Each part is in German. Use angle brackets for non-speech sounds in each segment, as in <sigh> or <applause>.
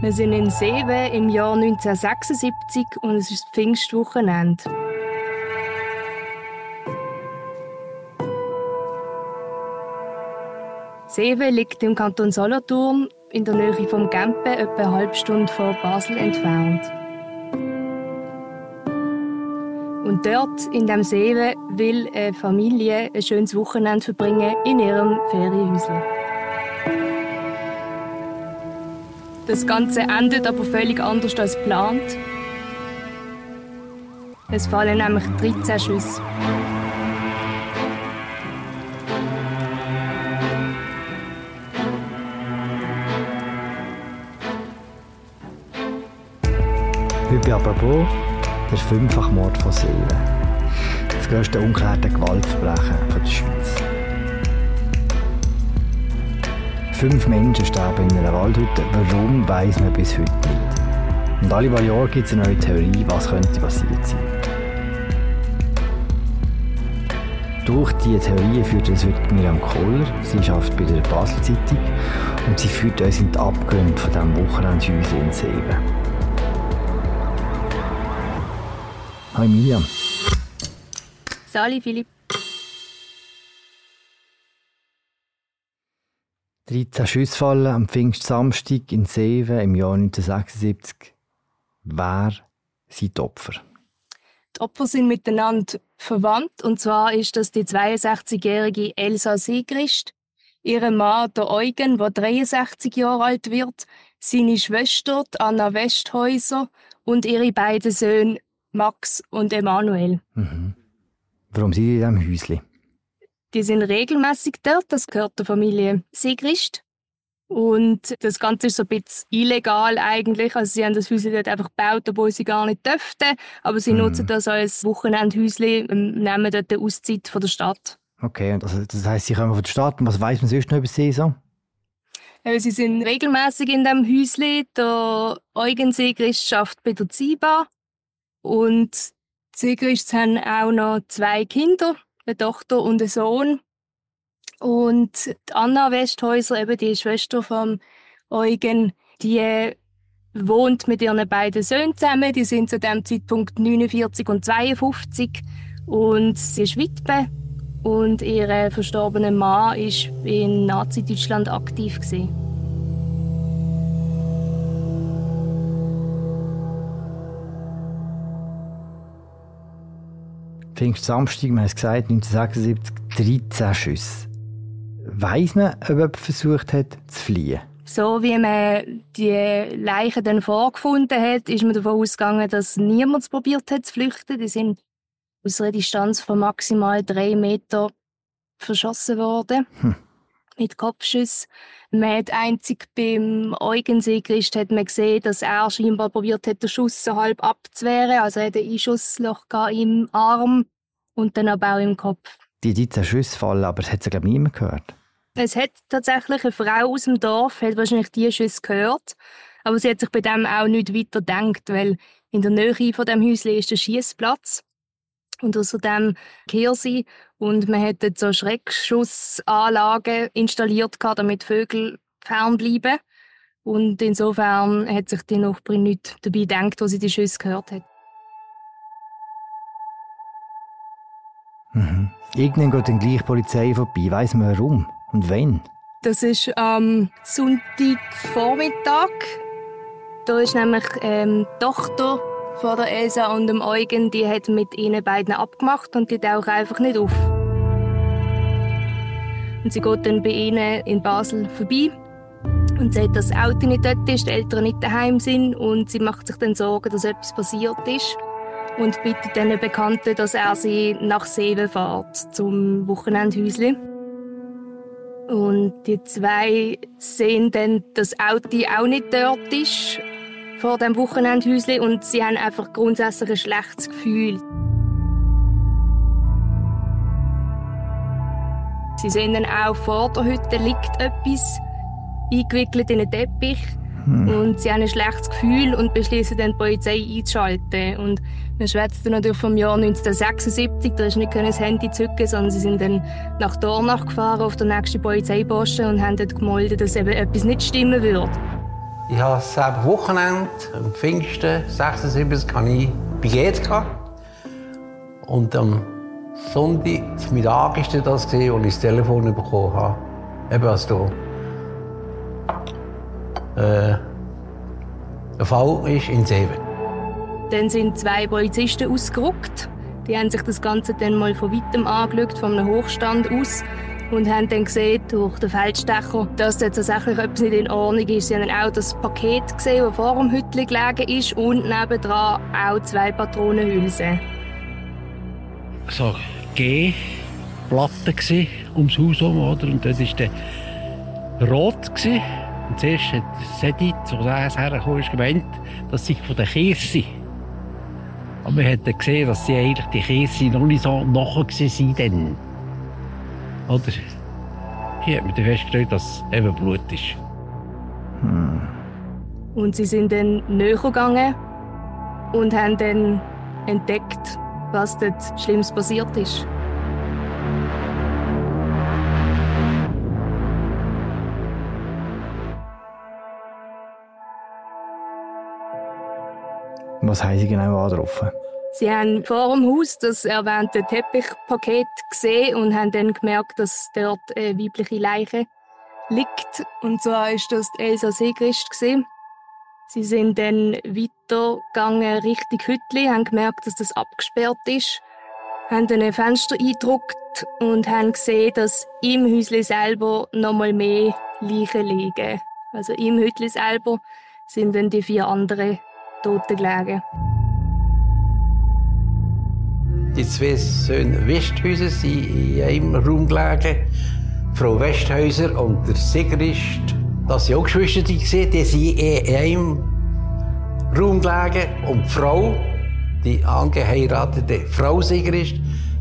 Wir sind in Seewe im Jahr 1976 und es ist Pfingstwochenende. Seewe liegt im Kanton Solothurn in der Nähe vom Gempe, etwa eine halbe Stunde von Basel entfernt. Und dort, in dem Seewe, will eine Familie ein schönes Wochenende verbringen in ihrem Ferienhäuschen. Das Ganze endet aber völlig anders als geplant. Es fallen nämlich 13 Schüsse. Bei Apropos der Fünffachmord von Seelen. Das grösste ungeklärte Gewaltverbrechen der Schweiz. Fünf Menschen sterben in einer Waldhütte. Warum, weiß man bis heute nicht. Und alle paar Jahre gibt es eine neue Theorie, was könnte passiert sein. Durch diese Theorie führt uns heute Miriam Kohler. Sie arbeitet bei der Basel-Zeitung und sie führt uns in die Abgründe von diesem Wochenendhäuschen in Seeben. Hi Miriam. Sali, Philipp. 13 Schüsse fallen am Pfingstsamstag in Seven im Jahr 1976. Wer sind die Opfer? Die Opfer sind miteinander verwandt. Und zwar ist das die 62-jährige Elsa Siegrist, ihre Mann der Eugen, der 63 Jahre alt wird, seine Schwester Anna Westhäuser und ihre beiden Söhne Max und Emanuel. Mhm. Warum sind die in diesem Häuschen? Die sind regelmäßig dort, das gehört der Familie Sigrist. Und das Ganze ist so ein bisschen illegal eigentlich. Also sie haben das Häuschen dort einfach gebaut, obwohl sie gar nicht dürften. Aber sie mm. nutzen das als Wochenendhäuschen und nehmen dort die Auszeit von der Stadt. Okay, und also, das heisst, sie kommen von der Stadt. Und was weiß man sonst noch über sie so? Äh, sie sind regelmäßig in diesem Häuschen. Der Eugen Sigrist arbeitet bei der Ziba. Und die Sigrists haben auch noch zwei Kinder eine Tochter und einen Sohn. Und Anna Westhäuser, eben die Schwester von Eugen, die wohnt mit ihren beiden Söhnen zusammen. Die sind zu dem Zeitpunkt 49 und 52 und sie ist Witwe. Und ihr verstorbener Mann war in Nazi-Deutschland aktiv. Gewesen. Pfingstsamstag, wir haben es gesagt, 1976, 13 Schüsse. Weiss man, ob jemand versucht hat, zu fliehen? So wie man die Leichen dann vorgefunden hat, ist man davon ausgegangen, dass niemand probiert hat zu flüchten. Die sind aus einer Distanz von maximal drei Metern verschossen worden. Hm. Mit Kopfschüssen. Man hat einzig beim Eugen Sigrist hat man gesehen, dass er scheinbar probiert hat, den Schuss so halb abzuwehren. Also er hat ein Einschussloch im Arm und dann aber auch im Kopf. Die 13 Schüsse fallen, aber es hat es, glaube ich, niemand gehört. Es hat tatsächlich eine Frau aus dem Dorf, hat wahrscheinlich diese Schüsse gehört. Aber sie hat sich bei dem auch nicht weiter gedacht, weil in der Nähe von dem Häuschen ist der Schießplatz und außerdem Kirsi und man hat dort so Schreckschussanlagen installiert, damit Vögel fernbleiben. Und insofern hat sich die Nachbarin nicht dabei gedacht, als sie die Schüsse gehört hat. Mhm. Irgendwann geht dann gleich die Polizei vorbei. Weiss man warum und wann? Das ist am Sonntagvormittag. Da ist nämlich ähm, die Tochter von der Elsa und dem Eugen, die hat mit ihnen beiden abgemacht und die tauchen einfach nicht auf. Und sie geht dann bei ihnen in Basel vorbei und sieht, dass das Auto nicht dort ist, die Eltern nicht daheim sind und sie macht sich dann Sorgen, dass etwas passiert ist und bittet den Bekannten, dass er sie nach Seewe fährt zum Wochenendhäuschen. Und die zwei sehen dann, dass das Auto auch nicht dort ist vor dem Wochenendhäuschen und sie haben einfach grundsätzlich ein schlechtes Gefühl. Sie sehen dann auch vor der Hütte liegt etwas eingewickelt in einen Teppich hm. und sie haben ein schlechtes Gefühl und beschließen dann die Polizei einzuschalten. Und wir schwätzen natürlich vom Jahr 1976, da ist nicht das Handy zücken, sondern sie sind dann nach Dornach gefahren auf der nächsten Polizeiposten und haben dort gemeldet, dass eben etwas nicht stimmen würde. Ich habe selber Wochenende, am Pfingsten 76, hatte ich bei GED. Und am Sonntag, Mittag war das, als ich das Telefon bekommen habe. Eben als da äh, ein Fall ist in Seven. Dann sind zwei Polizisten ausgerückt. Die haben sich das Ganze dann mal von weitem angeschaut, von einem Hochstand aus und haben dann gesehen durch den Feldstecher, dass da tatsächlich etwas nicht in Ordnung ist. Sie haben auch das Paket gesehen, das vor dem Hütchen gelegen ist und nebendran auch zwei Patronenhülsen. So G-Platte ums Haus herum, oder? Und dort war der rot. Gewesen. Und zuerst hat Sedit, so das hergekommen ist, gemeint, dass sie von der Kirche Aber hat dann gesehen, dass sie eigentlich die Kirche noch nicht so nachher waren. Oder? Hier hat man dann festgestellt, dass es eben Blut ist. Hm. Und sie sind dann näher gegangen und haben dann entdeckt, was dort Schlimmes passiert ist. Was haben Sie genau angetroffen? Sie haben vor dem Haus das erwähnte Teppichpaket gesehen und haben dann gemerkt, dass dort eine weibliche Leiche liegt. Und zwar ist das Elsa Segrist. Sie sind dann weitergegangen Richtung Hütli, haben gemerkt, dass das abgesperrt ist, haben dann ein Fenster eingedruckt und haben gesehen, dass im Häusli selber noch mal mehr Leichen liegen. Also im Hütli selber sind dann die vier anderen Toten gelegen. Die zwei Söhne Westhäuser sind in einem Raum gelegen. Frau Westhäuser und der Sigrist, das sind auch Geschwister, die sind in einem Raum gelegen. Und die Frau, die angeheiratete Frau Sigrist,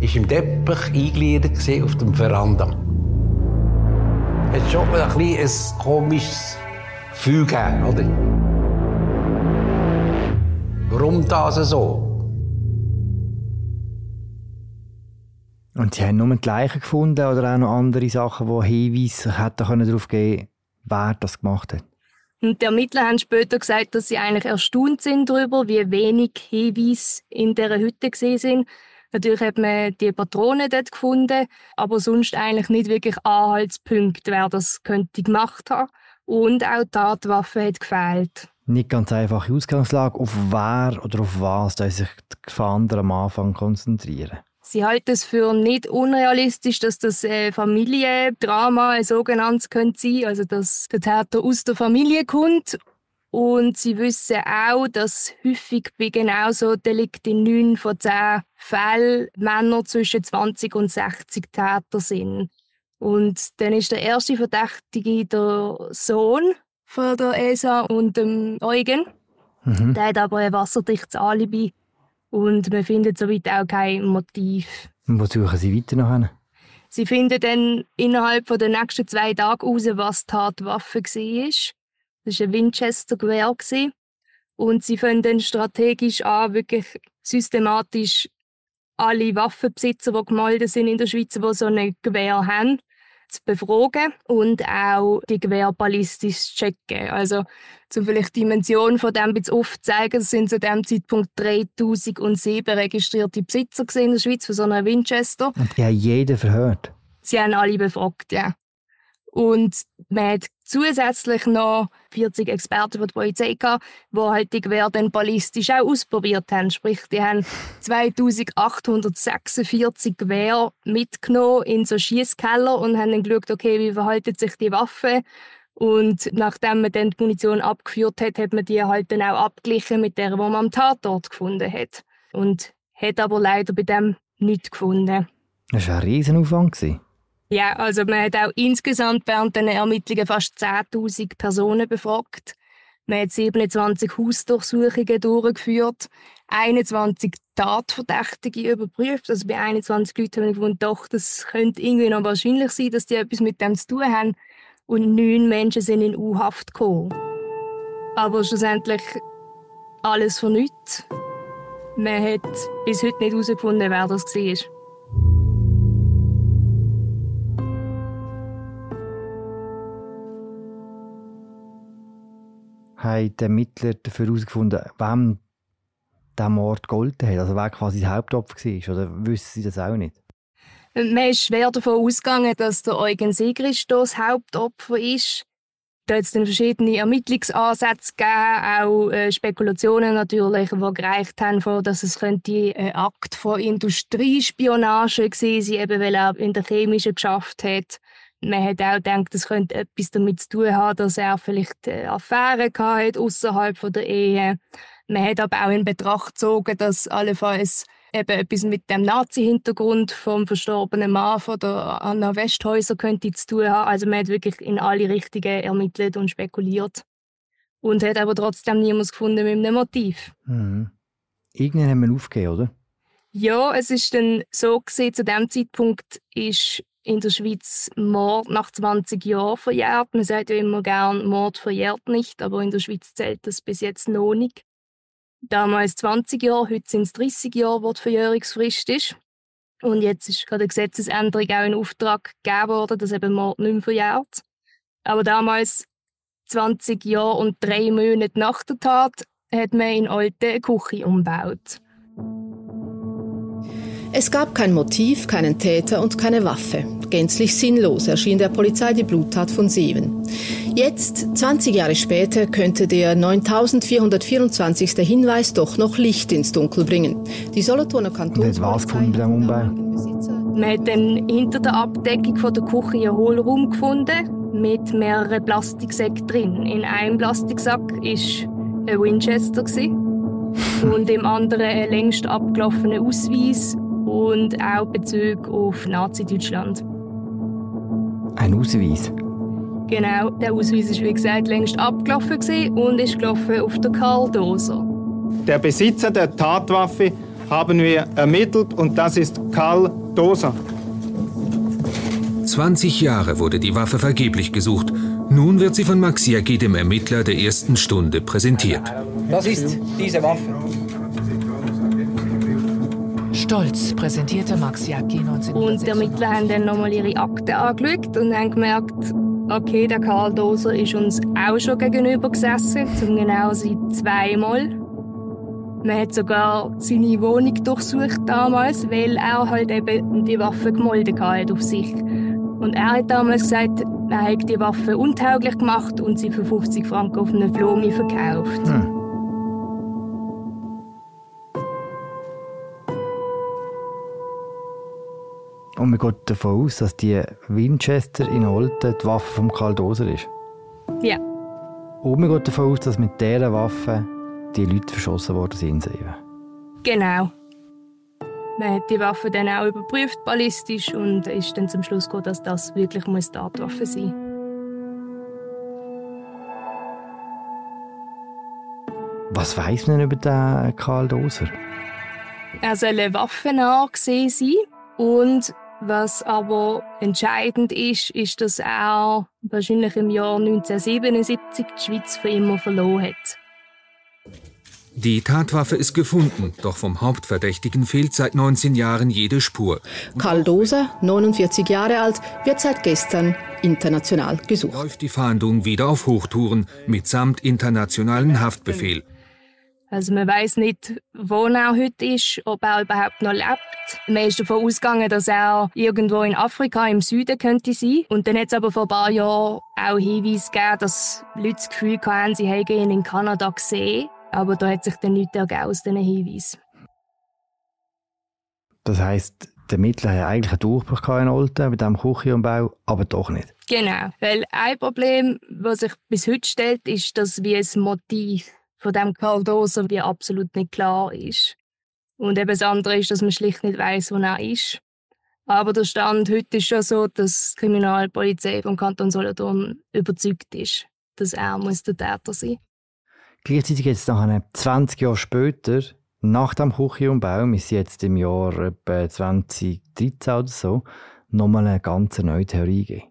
war im Teppich eingegliedert auf dem Veranda. Es hat schon ein, ein komisches Gefühl gegeben, oder? Warum das so? Und Sie haben nur die Leichen gefunden oder auch noch andere Sachen, die Hinweise darauf geben können, wer das gemacht hat? Und die Ermittler haben später gesagt, dass sie eigentlich erstaunt sind darüber, wie wenig Hinweise in dieser Hütte gesehen sind. Natürlich hat man die Patronen dort gefunden, aber sonst eigentlich nicht wirklich Anhaltspunkte, wer das könnte gemacht haben. Und auch die Tatwaffe hat gefehlt. Nicht ganz einfache Ausgangslage. Auf wer oder auf was da sich die Gefangenen am Anfang konzentrieren? Sie halten es für nicht unrealistisch, dass das äh, Familiendrama ein sogenanntes könnte sein, also dass der Täter aus der Familie kommt. Und sie wissen auch, dass häufig bei genauso Delikten in neun von zehn Fällen Männer zwischen 20 und 60 Täter sind. Und dann ist der erste Verdächtige der Sohn von der ESA und dem Eugen. Mhm. Der hat aber ein wasserdichtes Alibi und man findet somit auch kein Motiv. Und wo suchen Sie weiter nach? Sie finden dann innerhalb der nächsten zwei Tage heraus, was die Tatwaffe war. Das war ein Winchester-Gewehr. Und sie fangen dann strategisch an, wirklich systematisch alle Waffenbesitzer, die gemeldet sind in der Schweiz, die so ein Gewehr haben, zu befragen und auch die Gewehr ballistisch zu checken. Also, um vielleicht die Dimension von dem bisschen aufzuzeigen, es sind zu dem Zeitpunkt 3007 registrierte Besitzer in der Schweiz von so einer Winchester. Und die haben jeden verhört? Sie haben alle befragt, ja. Und man hat zusätzlich noch 40 Experten von der Polizei gehabt, die halt die Gewehr dann ballistisch auch ausprobiert haben. Sprich, die haben <laughs> 2846 Gewehr mitgenommen in so Schießkeller und haben dann geschaut, okay, wie verhalten sich die Waffen. Und nachdem man dann die Munition abgeführt hat, hat man die halt dann auch abgeglichen mit der, die man am Tatort gefunden hat. Und hat aber leider bei dem nichts gefunden. Das war ein Riesenaufwand. Ja, also man hat auch insgesamt während den Ermittlungen fast 10.000 Personen befragt. Man hat 27 Hausdurchsuchungen durchgeführt, 21 Tatverdächtige überprüft. Also bei 21 Leuten haben wir gefunden, doch, das könnte irgendwie noch wahrscheinlich sein, dass die etwas mit dem zu tun haben. Und neun Menschen sind in U-Haft gekommen. Aber schlussendlich alles von nichts. Man hat bis heute nicht herausgefunden, wer das war. Haben die Ermittler dafür herausgefunden, wem der Mord gegolten hat? Also wer quasi das Hauptopfer war? Oder wissen sie das auch nicht? Man ist schwer davon ausgegangen, dass der Eugen Sigrist das Hauptopfer ist. Da hat es dann verschiedene Ermittlungsansätze gegeben, auch äh, Spekulationen natürlich, die gereicht haben, dass es ein Akt von Industriespionage gewesen sein, eben weil er in der chemischen geschafft hat. Man hat auch gedacht, es könnte etwas damit zu tun haben, dass er vielleicht äh, Affären hatte außerhalb der Ehe. Man hat aber auch in Betracht gezogen, dass allenfalls eben etwas mit dem Nazi-Hintergrund vom verstorbenen Mann von der Anna Westhäuser könnte zu tun haben. Also man hat wirklich in alle Richtungen ermittelt und spekuliert. Und hat aber trotzdem niemand gefunden mit einem Motiv. Mhm. Irgendwann haben wir aufgegeben, oder? Ja, es ist dann so gewesen, zu dem Zeitpunkt ist in der Schweiz Mord nach 20 Jahren verjährt. Man sagt ja immer gern, Mord verjährt nicht, aber in der Schweiz zählt das bis jetzt noch nicht damals 20 Jahre, heute sind es 30 Jahre, wo die Verjährungsfrist ist. Und jetzt ist gerade eine Gesetzesänderung auch in Auftrag gegeben worden, dass eben Mord nicht mehr verjährt. Aber damals, 20 Jahre und drei Monate nach der Tat, hat man in Alte Küche umgebaut. Es gab kein Motiv, keinen Täter und keine Waffe. Gänzlich sinnlos erschien der Polizei die Bluttat von Seven. Jetzt, 20 Jahre später, könnte der 9424. Hinweis doch noch Licht ins Dunkel bringen. Die Solothurner Kantonspolizei... Und Umbau? Man hat dann hinter der Abdeckung von der Küche einen Hohlraum gefunden mit mehreren Plastiksäcken drin. In einem Plastiksack war ein Winchester <laughs> und im anderen ein längst abgelaufener Ausweis und auch Bezug auf Nazi-Deutschland. Ein Ausweis? Genau, der Ausweis ist wie gesagt längst abgelaufen und ist gelaufen auf der Karl Doser. Der Besitzer der Tatwaffe haben wir ermittelt und das ist Karl Doser. 20 Jahre wurde die Waffe vergeblich gesucht. Nun wird sie von Max Jäcki, dem Ermittler der ersten Stunde, präsentiert. Das ist diese Waffe. Stolz präsentierte Max Jacki 1996. Und die Ermittler haben dann nochmal ihre Akten angeschaut und haben gemerkt, okay, der Karl Doser ist uns auch schon gegenüber gesessen, zum genau sein zweimal. Man hat sogar seine Wohnung durchsucht damals, weil er halt eben die Waffe gemolden hat auf sich. Und er hat damals gesagt, er hat die Waffe untauglich gemacht und sie für 50 Franken auf einem Flomi verkauft. Hm. Und man geht davon aus, dass die Winchester in Olten die Waffe von Karl Doser ist. Ja. Und man geht davon aus, dass mit dieser Waffe die Leute verschossen worden sind. Genau. Man hat die Waffe dann auch überprüft ballistisch und ist dann zum Schluss gekommen, dass das wirklich eine Tatwaffe sein muss. Was weiß man über den Karl Doser? Er soll eine gesehen sein und was aber entscheidend ist, ist, dass er wahrscheinlich im Jahr 1977 die Schweiz für immer verloren hat. Die Tatwaffe ist gefunden, doch vom Hauptverdächtigen fehlt seit 19 Jahren jede Spur. Karl Doser, 49 Jahre alt, wird seit gestern international gesucht. Läuft die Fahndung wieder auf Hochtouren mitsamt internationalen Haftbefehl. Also man weiß nicht, wo er heute ist, ob er überhaupt noch lebt. Man ist davon ausgegangen, dass er irgendwo in Afrika im Süden könnte sein. Und dann hat es aber vor ein paar Jahren auch Hinweise gegeben, dass Leute das Gefühl hatten, sie hätten ihn in Kanada gesehen. Aber da hat sich dann nichts ergeben aus diesen Hinweisen. Das heisst, der Mittler hat eigentlich einen Durchbruch in Olten mit diesem Küchenumbau, aber doch nicht. Genau, weil ein Problem, das sich bis heute stellt, ist, dass wie ein Motiv von dem Karl Doser wie absolut nicht klar ist. Und eben das andere ist, dass man schlicht nicht weiß, wo er ist. Aber der Stand heute ist schon so, dass die Kriminalpolizei vom Kanton Solothurn überzeugt ist, dass er muss der Täter sein muss. Gleichzeitig jetzt nach 20 Jahre später, nach dem Küchenumbau, wir sind jetzt im Jahr etwa 2013 oder so, nochmal eine ganz neue Theorie geben.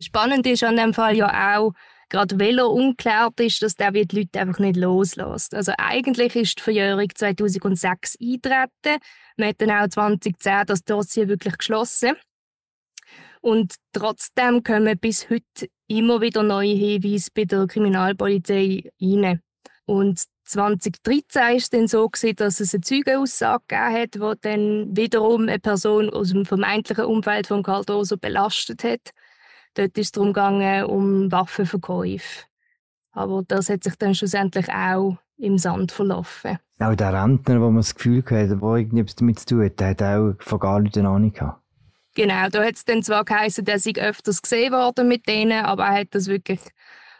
Spannend ist an dem Fall ja auch, gerade weil er ungeklärt ist, dass der die Leute einfach nicht loslässt. Also eigentlich ist die Verjährung 2006 eingetreten. Man hat dann auch 2010 das Dossier wirklich geschlossen. Und trotzdem kommen bis heute immer wieder neue Hinweise bei der Kriminalpolizei rein. Und 2013 war es dann so, dass es eine Zeugenaussage gegeben hat, die dann wiederum eine Person aus dem vermeintlichen Umfeld von Cardoso belastet hat. Dort ist es darum gegangen, um Waffenverkäufe. Aber das hat sich dann schlussendlich auch im Sand verlaufen. Auch der Rentner, wo man das Gefühl hatte, der irgendetwas damit zu tun hat, der hat auch von gar nichts eine Ahnung gehabt. Genau, da hat es dann zwar geheißen, dass ich öfters gesehen worden mit denen, aber er hat das wirklich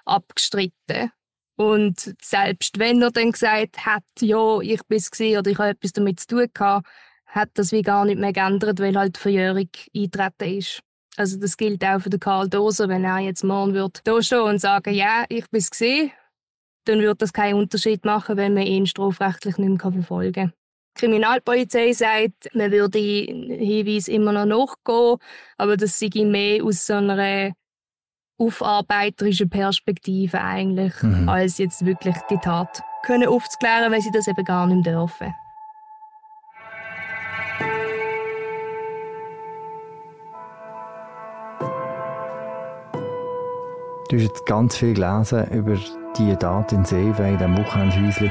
abgestritten. Und selbst wenn er dann gesagt hat, ja, ich bin es oder ich habe etwas damit zu tun gehabt, hat das wie gar nicht mehr geändert, weil halt die Verjährung eintreten ist. Also das gilt auch für den Karl Doser, wenn er jetzt morgen wird da stehen und sagen, ja, ich bin es dann wird das keinen Unterschied machen, wenn man ihn strafrechtlich nicht mehr verfolgen kann. Die Kriminalpolizei sagt, man würde Hinweis immer noch nachgehen, aber das sei mehr aus so einer aufarbeiterischen Perspektive eigentlich, mhm. als jetzt wirklich die Tat können aufzuklären, weil sie das eben gar nicht dürfen. Du hast jetzt ganz viel gelesen über die Tat in Seewe, in diesem Wochenendhäuschen.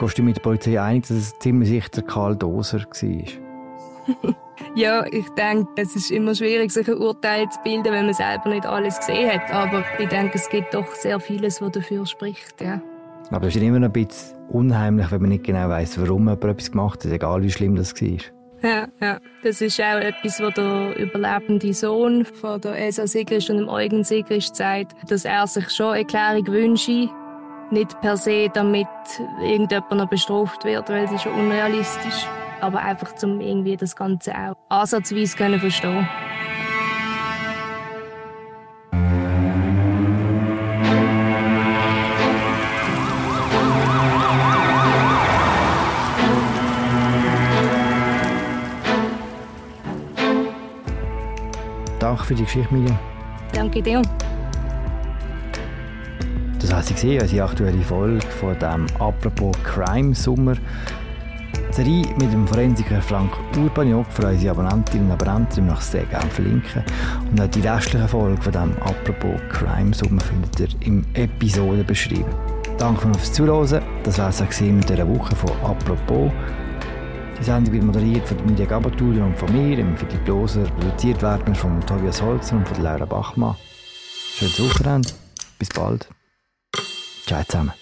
Gehst du mit der Polizei einig, dass es ziemlich sicher Karl Doser war? <laughs> ja, ich denke, es ist immer schwierig, sich ein Urteil zu bilden, wenn man selber nicht alles gesehen hat. Aber ich denke, es gibt doch sehr vieles, was dafür spricht. Ja. Aber es ist immer noch ein bisschen unheimlich, wenn man nicht genau weiß, warum jemand etwas gemacht hat, egal wie schlimm das war. Ja, ja. Das ist auch etwas, was der überlebende Sohn von der Elsa Sigrist und dem Eugen Sigrist sagt, dass er sich schon eine Klärung wünsche, nicht per se, damit irgendjemand noch bestraft wird, weil es ist schon unrealistisch, aber einfach, um irgendwie das Ganze auch ansatzweise können verstehen Danke für die Geschichte, Miriam. Danke dir. Das sie gesehen, unsere aktuelle Folge von dem «Apropos Crime Sommer». Serie mit dem Forensiker Frank Urbaniok für unsere Abonnentinnen und Abonnenten noch sehr gerne verlinken. Und auch die restliche Folge von dem «Apropos Crime Sommer» findet ihr im Episodenbeschrieben. Danke fürs Zuhören. Das war es mit dieser Woche von «Apropos». Die Sendung wird moderiert von Media Gabatulian und von mir, im Philipp Loser. Produziert werden von Tobias Holzer und von Laura Bachmann. Schönes Wochenende. Bis bald. Ciao zusammen.